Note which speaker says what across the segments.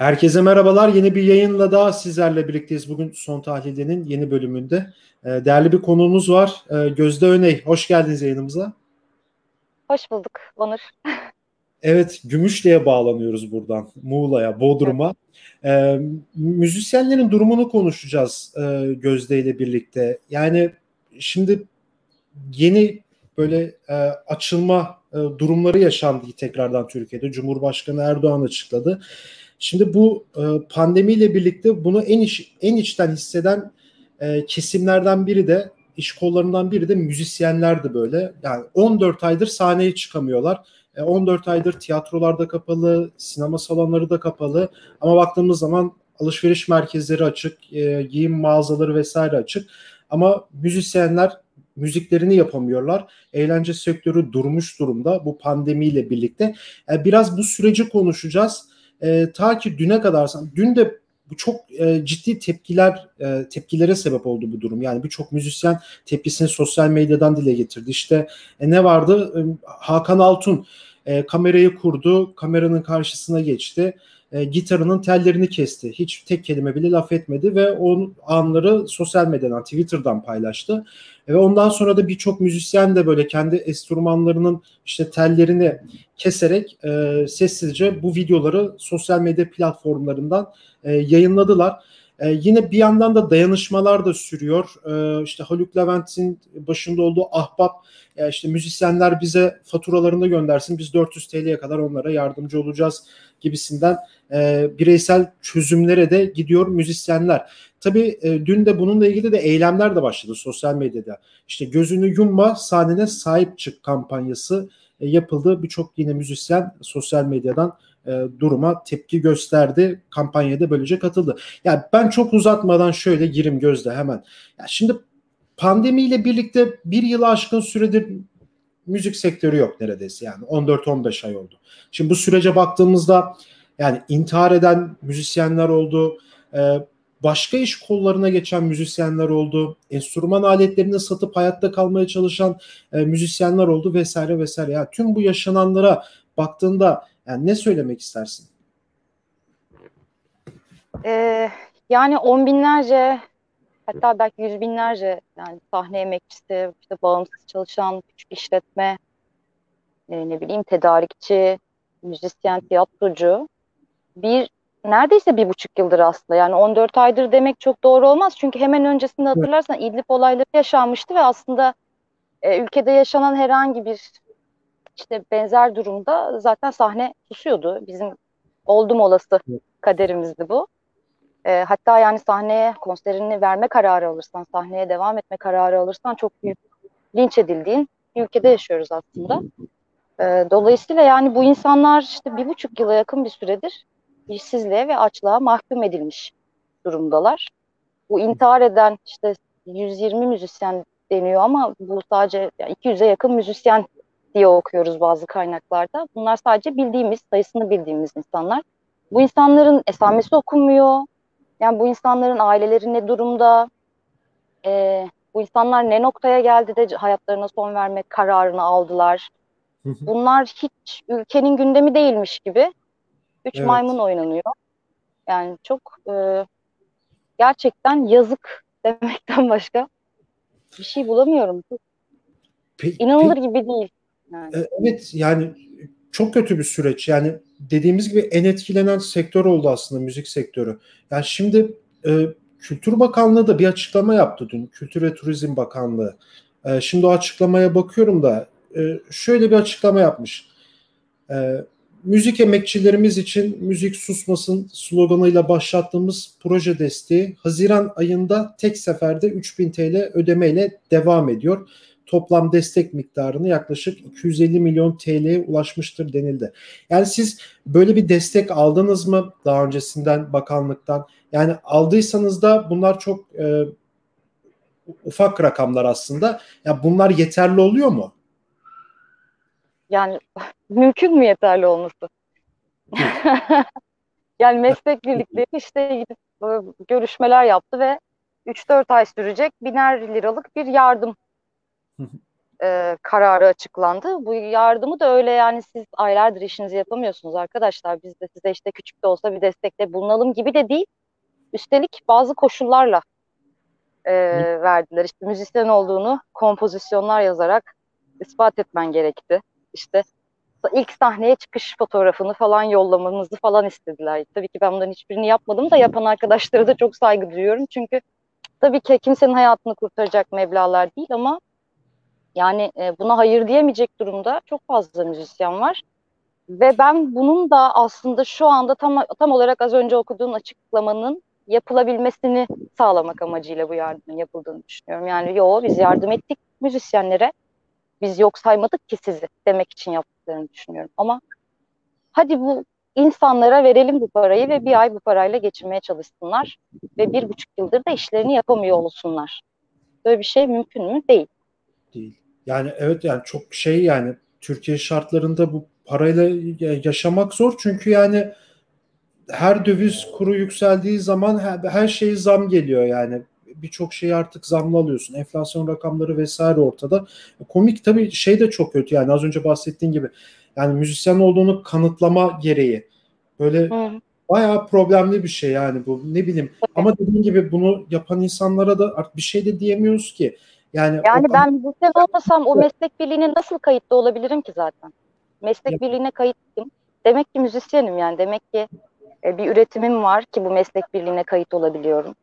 Speaker 1: Herkese merhabalar. Yeni bir yayınla daha sizlerle birlikteyiz. Bugün Son Tahlil'in yeni bölümünde. Ee, değerli bir konuğumuz var. Ee, Gözde Öney. Hoş geldiniz yayınımıza.
Speaker 2: Hoş bulduk Onur.
Speaker 1: Evet, Gümüşlü'ye bağlanıyoruz buradan. Muğla'ya, Bodrum'a. Ee, müzisyenlerin durumunu konuşacağız e, Gözde ile birlikte. Yani şimdi yeni böyle e, açılma durumları yaşandı tekrardan Türkiye'de. Cumhurbaşkanı Erdoğan açıkladı. Şimdi bu e, pandemiyle birlikte bunu en iç, en içten hisseden e, kesimlerden biri de iş kollarından biri de müzisyenlerdi böyle. Yani 14 aydır sahneye çıkamıyorlar. E, 14 aydır tiyatrolarda kapalı, sinema salonları da kapalı. Ama baktığımız zaman alışveriş merkezleri açık, e, giyim mağazaları vesaire açık. Ama müzisyenler müziklerini yapamıyorlar. Eğlence sektörü durmuş durumda bu pandemiyle birlikte. Yani biraz bu süreci konuşacağız e, ta ki düne kadar dün de bu çok e, ciddi tepkiler e, tepkilere sebep oldu bu durum. Yani birçok müzisyen tepkisini sosyal medyadan dile getirdi. İşte e, ne vardı? E, Hakan Altun e, kamerayı kurdu, kameranın karşısına geçti. E, gitarının tellerini kesti. Hiç tek kelime bile laf etmedi ve o anları sosyal medyadan, Twitter'dan paylaştı. Ve ondan sonra da birçok müzisyen de böyle kendi enstrümanlarının işte tellerini keserek e, sessizce bu videoları sosyal medya platformlarından e, yayınladılar. E, yine bir yandan da dayanışmalar da sürüyor. E, işte Haluk Levent'in başında olduğu Ahbap e, işte müzisyenler bize faturalarını göndersin biz 400 TL'ye kadar onlara yardımcı olacağız gibisinden e, bireysel çözümlere de gidiyor müzisyenler. Tabii e, dün de bununla ilgili de eylemler de başladı sosyal medyada. İşte gözünü yumma sahnene sahip çık kampanyası e, yapıldı. Birçok yine müzisyen sosyal medyadan e, duruma tepki gösterdi. Kampanyaya da böylece katıldı. Yani ben çok uzatmadan şöyle girim gözle hemen. Ya şimdi pandemiyle birlikte bir yılı aşkın süredir müzik sektörü yok neredeyse yani 14-15 ay oldu. Şimdi bu sürece baktığımızda yani intihar eden müzisyenler oldu, e, başka iş kollarına geçen müzisyenler oldu, enstrüman aletlerini satıp hayatta kalmaya çalışan e, müzisyenler oldu vesaire vesaire. Yani tüm bu yaşananlara baktığında yani ne söylemek istersin?
Speaker 2: Ee, yani on binlerce hatta belki yüz binlerce yani sahne emekçisi, işte bağımsız çalışan küçük işletme, e, ne bileyim tedarikçi, müzisyen, tiyatrocu bir neredeyse bir buçuk yıldır aslında yani 14 aydır demek çok doğru olmaz çünkü hemen öncesinde hatırlarsan. İdlib olayları yaşanmıştı ve aslında e, ülkede yaşanan herhangi bir işte benzer durumda zaten sahne susuyordu. Bizim oldum olası kaderimizdi bu. E, hatta yani sahneye konserini verme kararı alırsan, sahneye devam etme kararı alırsan çok büyük linç edildiğin bir ülkede yaşıyoruz aslında. E, dolayısıyla yani bu insanlar işte bir buçuk yıla yakın bir süredir işsizliğe ve açlığa mahkum edilmiş durumdalar. Bu intihar eden işte 120 müzisyen deniyor ama bu sadece yani 200'e yakın müzisyen diye okuyoruz bazı kaynaklarda. Bunlar sadece bildiğimiz, sayısını bildiğimiz insanlar. Bu insanların esamesi okunmuyor. Yani bu insanların aileleri ne durumda? Ee, bu insanlar ne noktaya geldi de hayatlarına son vermek kararını aldılar? Bunlar hiç ülkenin gündemi değilmiş gibi. Üç evet. maymun oynanıyor. Yani çok e, gerçekten yazık demekten başka bir şey bulamıyorum. Pe- İnanılır pe- gibi değil.
Speaker 1: Yani. E, evet yani çok kötü bir süreç. Yani dediğimiz gibi en etkilenen sektör oldu aslında müzik sektörü. Yani şimdi e, Kültür Bakanlığı da bir açıklama yaptı dün. Kültür ve Turizm Bakanlığı. E, şimdi o açıklamaya bakıyorum da e, şöyle bir açıklama yapmış. E, müzik emekçilerimiz için müzik susmasın sloganıyla başlattığımız proje desteği Haziran ayında tek seferde 3000 TL ödemeyle devam ediyor toplam destek miktarını yaklaşık 250 milyon TL'ye ulaşmıştır denildi. Yani siz böyle bir destek aldınız mı daha öncesinden bakanlıktan? Yani aldıysanız da bunlar çok e, ufak rakamlar aslında. Ya bunlar yeterli oluyor mu?
Speaker 2: Yani mümkün mü yeterli olması? yani meslek birlikleri işte gidip e, görüşmeler yaptı ve 3-4 ay sürecek biner liralık bir yardım e, kararı açıklandı. Bu yardımı da öyle yani siz aylardır işinizi yapamıyorsunuz arkadaşlar. Biz de size işte küçük de olsa bir destekte bulunalım gibi de değil. Üstelik bazı koşullarla e, verdiler. İşte müzisyen olduğunu kompozisyonlar yazarak ispat etmen gerekti. İşte ilk sahneye çıkış fotoğrafını falan yollamamızı falan istediler. Tabii ki ben bunların hiçbirini yapmadım da yapan arkadaşlara da çok saygı duyuyorum. Çünkü tabii ki kimsenin hayatını kurtaracak meblalar değil ama yani e, buna hayır diyemeyecek durumda çok fazla müzisyen var. Ve ben bunun da aslında şu anda tam tam olarak az önce okuduğun açıklamanın yapılabilmesini sağlamak amacıyla bu yardımın yapıldığını düşünüyorum. Yani yo biz yardım ettik müzisyenlere. Biz yok saymadık ki sizi demek için yaptıklarını düşünüyorum. Ama hadi bu insanlara verelim bu parayı ve bir ay bu parayla geçinmeye çalışsınlar ve bir buçuk yıldır da işlerini yapamıyor olsunlar. Böyle bir şey mümkün mü? Değil.
Speaker 1: Değil. Yani evet yani çok şey yani Türkiye şartlarında bu parayla yaşamak zor çünkü yani her döviz kuru yükseldiği zaman her, her şeye zam geliyor yani birçok şeyi artık zamlı alıyorsun. Enflasyon rakamları vesaire ortada. Komik tabii şey de çok kötü yani az önce bahsettiğin gibi. Yani müzisyen olduğunu kanıtlama gereği. Böyle Hı. bayağı problemli bir şey yani bu ne bileyim. Ama dediğin gibi bunu yapan insanlara da artık bir şey de diyemiyoruz ki. Yani,
Speaker 2: yani o, ben müzisyen olmasam o meslek birliğine nasıl kayıtlı olabilirim ki zaten? Meslek ya. birliğine kayıtlıyım. Demek ki müzisyenim yani. Demek ki e, bir üretimim var ki bu meslek birliğine kayıt olabiliyorum.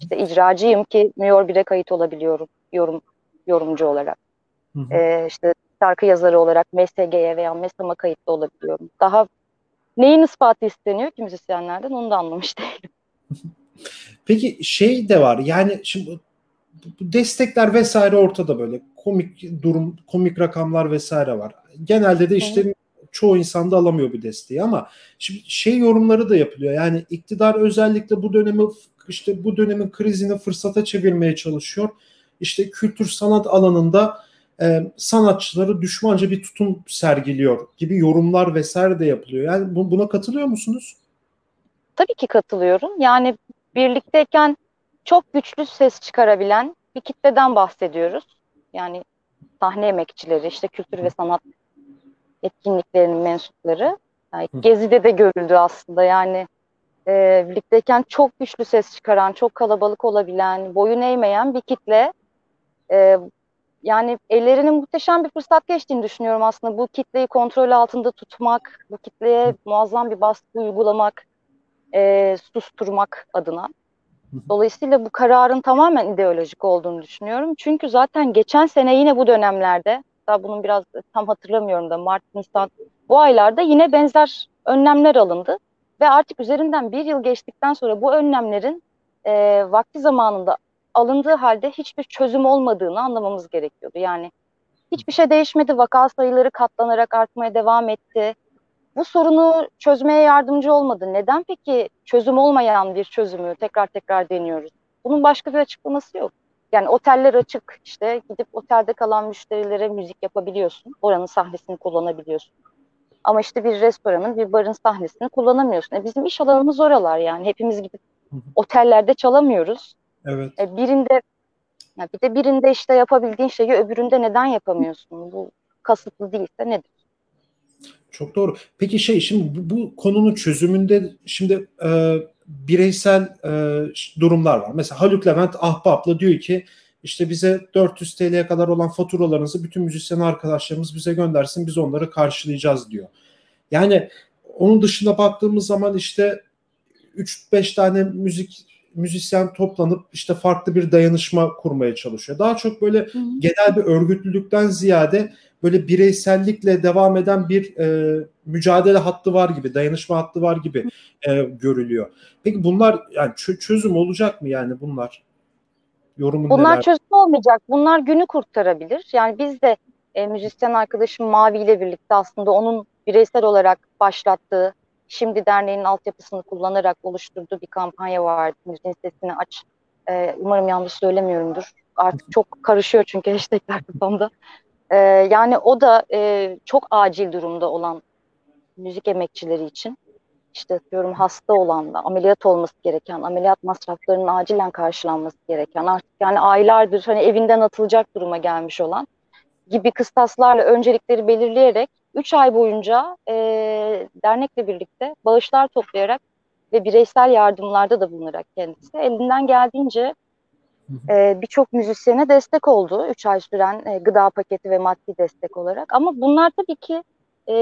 Speaker 2: İşte icracıyım ki New 1'e kayıt olabiliyorum yorum yorumcu olarak. Hı hı. E, işte şarkı yazarı olarak MSG'ye veya MESAM'a kayıtlı olabiliyorum. Daha neyin ispatı isteniyor ki müzisyenlerden onu da anlamış değilim.
Speaker 1: Peki şey de var yani şimdi destekler vesaire ortada böyle komik durum, komik rakamlar vesaire var. Genelde de işte Hı. çoğu insan da alamıyor bu desteği ama şimdi şey yorumları da yapılıyor. Yani iktidar özellikle bu dönemi işte bu dönemin krizini fırsata çevirmeye çalışıyor. İşte kültür sanat alanında e, sanatçıları düşmanca bir tutum sergiliyor gibi yorumlar vesaire de yapılıyor. Yani bu, buna katılıyor musunuz?
Speaker 2: Tabii ki katılıyorum. Yani birlikteyken çok güçlü ses çıkarabilen bir kitleden bahsediyoruz. Yani sahne emekçileri, işte kültür ve sanat etkinliklerinin mensupları. Yani Gezi'de de görüldü aslında. Yani e, birlikteyken çok güçlü ses çıkaran, çok kalabalık olabilen, boyun eğmeyen bir kitle. E, yani ellerinin muhteşem bir fırsat geçtiğini düşünüyorum aslında. Bu kitleyi kontrol altında tutmak, bu kitleye muazzam bir baskı uygulamak, e, susturmak adına. Dolayısıyla bu kararın tamamen ideolojik olduğunu düşünüyorum. Çünkü zaten geçen sene yine bu dönemlerde, daha bunun biraz tam hatırlamıyorum da Mart, Nisan bu aylarda yine benzer önlemler alındı. Ve artık üzerinden bir yıl geçtikten sonra bu önlemlerin e, vakti zamanında alındığı halde hiçbir çözüm olmadığını anlamamız gerekiyordu. Yani hiçbir şey değişmedi, vaka sayıları katlanarak artmaya devam etti. Bu sorunu çözmeye yardımcı olmadı. Neden peki çözüm olmayan bir çözümü tekrar tekrar deniyoruz? Bunun başka bir açıklaması yok. Yani oteller açık işte gidip otelde kalan müşterilere müzik yapabiliyorsun. Oranın sahnesini kullanabiliyorsun. Ama işte bir restoranın, bir barın sahnesini kullanamıyorsun. E bizim iş alanımız oralar yani. Hepimiz gidip otellerde çalamıyoruz.
Speaker 1: Evet.
Speaker 2: E birinde ya bir de birinde işte yapabildiğin şeyi öbüründe neden yapamıyorsun? Bu kasıtlı değilse nedir?
Speaker 1: Çok doğru. Peki şey şimdi bu, bu konunun çözümünde şimdi e, bireysel e, durumlar var. Mesela Haluk Levent Ahbap'la diyor ki işte bize 400 TL'ye kadar olan faturalarınızı bütün müzisyen arkadaşlarımız bize göndersin biz onları karşılayacağız diyor. Yani onun dışında baktığımız zaman işte 3-5 tane müzik müzisyen toplanıp işte farklı bir dayanışma kurmaya çalışıyor. Daha çok böyle genel bir örgütlülükten ziyade böyle bireysellikle devam eden bir e, mücadele hattı var gibi, dayanışma hattı var gibi e, görülüyor. Peki bunlar yani çözüm olacak mı yani bunlar?
Speaker 2: Yorumun Bunlar neler? çözüm olmayacak. Bunlar günü kurtarabilir. Yani biz de e, müzisyen arkadaşım Mavi ile birlikte aslında onun bireysel olarak başlattığı Şimdi derneğin altyapısını kullanarak oluşturduğu bir kampanya vardı. Müziğin sesini aç. E, umarım yanlış söylemiyorumdur. Artık çok karışıyor çünkü hashtagler kafamda. E, yani o da e, çok acil durumda olan müzik emekçileri için. İşte diyorum hasta olan da ameliyat olması gereken, ameliyat masraflarının acilen karşılanması gereken artık yani aylardır hani evinden atılacak duruma gelmiş olan gibi kıstaslarla öncelikleri belirleyerek 3 ay boyunca e, dernekle birlikte bağışlar toplayarak ve bireysel yardımlarda da bulunarak kendisi elinden geldiğince e, birçok müzisyene destek oldu. 3 ay süren e, gıda paketi ve maddi destek olarak. Ama bunlar tabii ki e,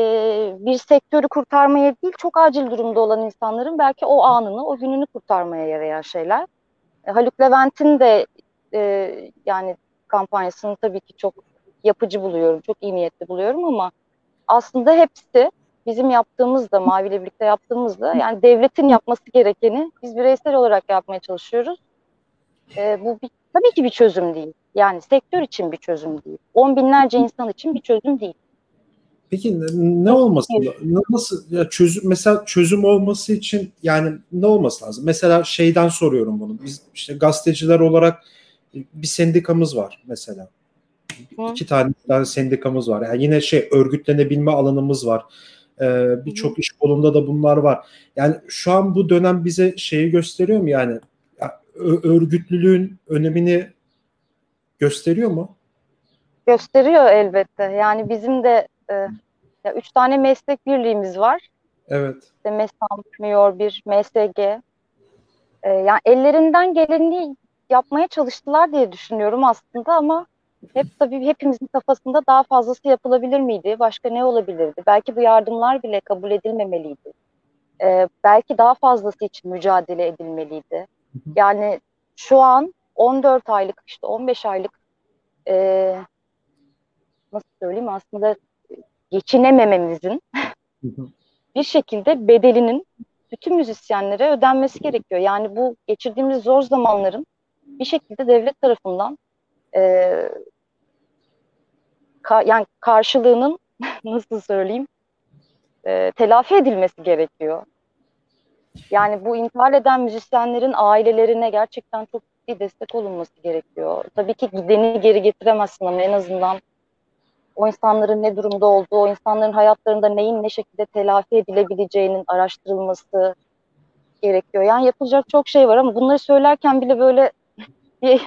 Speaker 2: bir sektörü kurtarmaya değil, çok acil durumda olan insanların belki o anını, o gününü kurtarmaya yarayan şeyler. E, Haluk Levent'in de e, yani kampanyasını tabii ki çok yapıcı buluyorum, çok iyi niyetli buluyorum ama aslında hepsi bizim yaptığımızda, Mavi ile birlikte yaptığımızda yani devletin yapması gerekeni biz bireysel olarak yapmaya çalışıyoruz. E, bu bir, tabii ki bir çözüm değil. Yani sektör için bir çözüm değil. On binlerce insan için bir çözüm değil.
Speaker 1: Peki ne, ne olması nasıl ya çözüm mesela çözüm olması için yani ne olması lazım? Mesela şeyden soruyorum bunu. Biz işte gazeteciler olarak bir sendikamız var mesela. Hı. İki tane, tane sendikamız var. Yani yine şey örgütlenebilme alanımız var. Ee, Birçok iş kolunda da bunlar var. Yani şu an bu dönem bize şeyi gösteriyor mu yani örgütlülüğün önemini gösteriyor mu?
Speaker 2: Gösteriyor elbette. Yani bizim de e, ya üç tane meslek birliğimiz var.
Speaker 1: Evet.
Speaker 2: İşte MESAM, MIOR bir MSG. E, yani ellerinden geleni yapmaya çalıştılar diye düşünüyorum aslında ama hep tabii hepimizin kafasında daha fazlası yapılabilir miydi? Başka ne olabilirdi? Belki bu yardımlar bile kabul edilmemeliydi. Ee, belki daha fazlası için mücadele edilmeliydi. Yani şu an 14 aylık işte 15 aylık e, nasıl söyleyeyim aslında geçinemememizin bir şekilde bedelinin bütün müzisyenlere ödenmesi gerekiyor. Yani bu geçirdiğimiz zor zamanların bir şekilde devlet tarafından e, ka, yani karşılığının nasıl söyleyeyim e, telafi edilmesi gerekiyor. Yani bu intihar eden müzisyenlerin ailelerine gerçekten çok ciddi destek olunması gerekiyor. Tabii ki gideni geri getiremezsin ama en azından o insanların ne durumda olduğu, o insanların hayatlarında neyin ne şekilde telafi edilebileceğinin araştırılması gerekiyor. Yani yapılacak çok şey var ama bunları söylerken bile böyle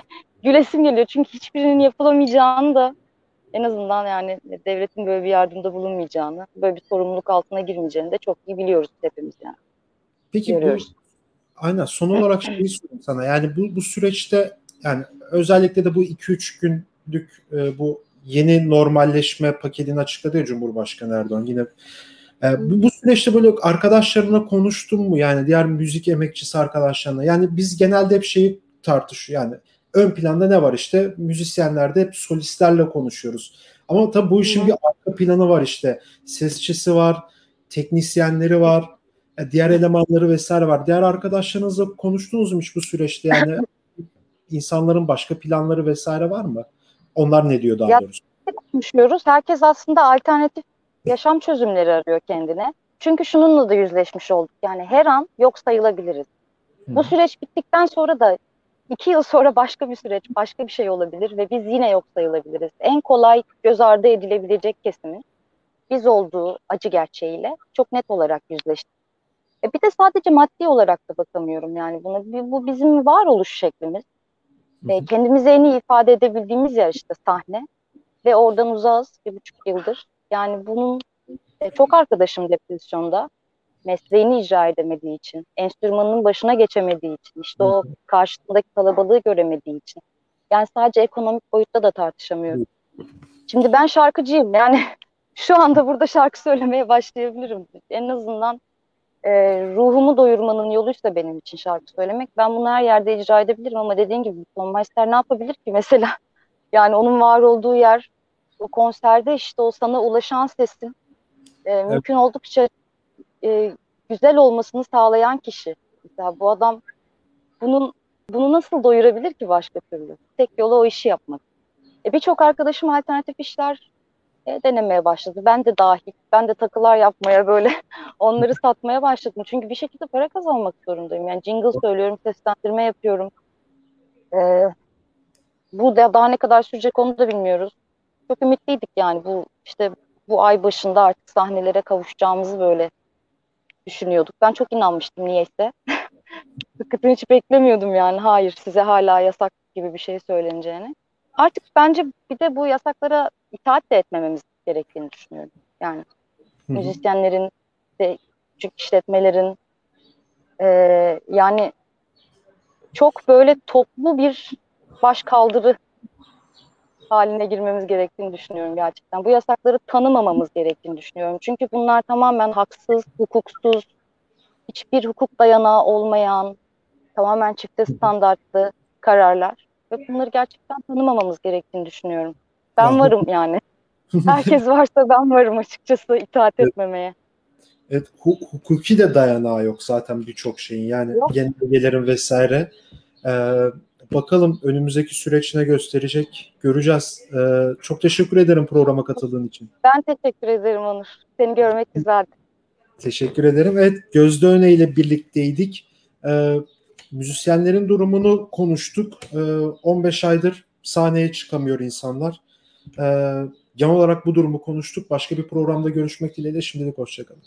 Speaker 2: gülesim geliyor. Çünkü hiçbirinin yapılamayacağını da en azından yani devletin böyle bir yardımda bulunmayacağını, böyle bir sorumluluk altına girmeyeceğini de çok iyi biliyoruz hepimiz yani.
Speaker 1: Peki görüyoruz. bu aynen son olarak şeyi sorayım sana. Yani bu bu süreçte yani özellikle de bu 2-3 günlük e, bu yeni normalleşme paketini açıkladı ya Cumhurbaşkanı Erdoğan. Yine e, bu, bu süreçte böyle arkadaşlarına konuştun mu? Yani diğer müzik emekçisi arkadaşlarına. Yani biz genelde hep şeyi tartışıyor. Yani ön planda ne var işte müzisyenlerde hep solistlerle konuşuyoruz. Ama tabii bu işin bir arka planı var işte. Sesçisi var, teknisyenleri var, diğer elemanları vesaire var. Diğer arkadaşlarınızla konuştunuz mu hiç bu süreçte? Yani insanların başka planları vesaire var mı? Onlar ne diyor daha ya, doğrusu?
Speaker 2: Konuşuyoruz. Herkes aslında alternatif yaşam çözümleri arıyor kendine. Çünkü şununla da yüzleşmiş olduk. Yani her an yok sayılabiliriz. Hı. Bu süreç bittikten sonra da iki yıl sonra başka bir süreç, başka bir şey olabilir ve biz yine yok sayılabiliriz. En kolay göz ardı edilebilecek kesimin biz olduğu acı gerçeğiyle çok net olarak yüzleştik. E bir de sadece maddi olarak da bakamıyorum yani buna. Bu bizim varoluş şeklimiz. E, kendimizi en iyi ifade edebildiğimiz yer işte sahne. Ve oradan uzağız bir buçuk yıldır. Yani bunun e, çok arkadaşım depresyonda mesleğini icra edemediği için, enstrümanının başına geçemediği için, işte o karşısındaki kalabalığı göremediği için. Yani sadece ekonomik boyutta da tartışamıyorum. Şimdi ben şarkıcıyım yani şu anda burada şarkı söylemeye başlayabilirim. En azından e, ruhumu doyurmanın yoluysa benim için şarkı söylemek. Ben bunu her yerde icra edebilirim ama dediğin gibi Tom Meister ne yapabilir ki mesela? Yani onun var olduğu yer o konserde işte o sana ulaşan sesin e, evet. mümkün oldukça e, güzel olmasını sağlayan kişi. Mesela bu adam bunun bunu nasıl doyurabilir ki başka türlü? Tek yolu o işi yapmak. E, Birçok arkadaşım alternatif işler e, denemeye başladı. Ben de dahil. Ben de takılar yapmaya böyle onları satmaya başladım. Çünkü bir şekilde para kazanmak zorundayım. Yani jingle söylüyorum, seslendirme yapıyorum. E, bu da daha ne kadar sürecek onu da bilmiyoruz. Çok ümitliydik yani bu işte bu ay başında artık sahnelere kavuşacağımızı böyle düşünüyorduk. Ben çok inanmıştım niyeyse. Hakikaten hiç beklemiyordum yani. Hayır size hala yasak gibi bir şey söyleneceğini. Artık bence bir de bu yasaklara itaat de etmememiz gerektiğini düşünüyorum. Yani Hı-hı. müzisyenlerin de küçük işletmelerin e, yani çok böyle toplu bir baş kaldırı haline girmemiz gerektiğini düşünüyorum gerçekten. Bu yasakları tanımamamız gerektiğini düşünüyorum. Çünkü bunlar tamamen haksız, hukuksuz, hiçbir hukuk dayanağı olmayan, tamamen çifte standartlı kararlar. Ve bunları gerçekten tanımamamız gerektiğini düşünüyorum. Ben varım yani. Herkes varsa ben varım açıkçası itaat etmemeye.
Speaker 1: Evet, hukuki de dayanağı yok zaten birçok şeyin. Yani yok. genelgelerin vesaire. Ee, bakalım önümüzdeki süreç ne gösterecek göreceğiz. Ee, çok teşekkür ederim programa katıldığın için.
Speaker 2: Ben teşekkür ederim Onur. Seni görmek güzeldi.
Speaker 1: Teşekkür ederim. Evet Gözde Öne ile birlikteydik. Ee, müzisyenlerin durumunu konuştuk. Ee, 15 aydır sahneye çıkamıyor insanlar. Ee, genel olarak bu durumu konuştuk. Başka bir programda görüşmek dileğiyle şimdilik hoşçakalın.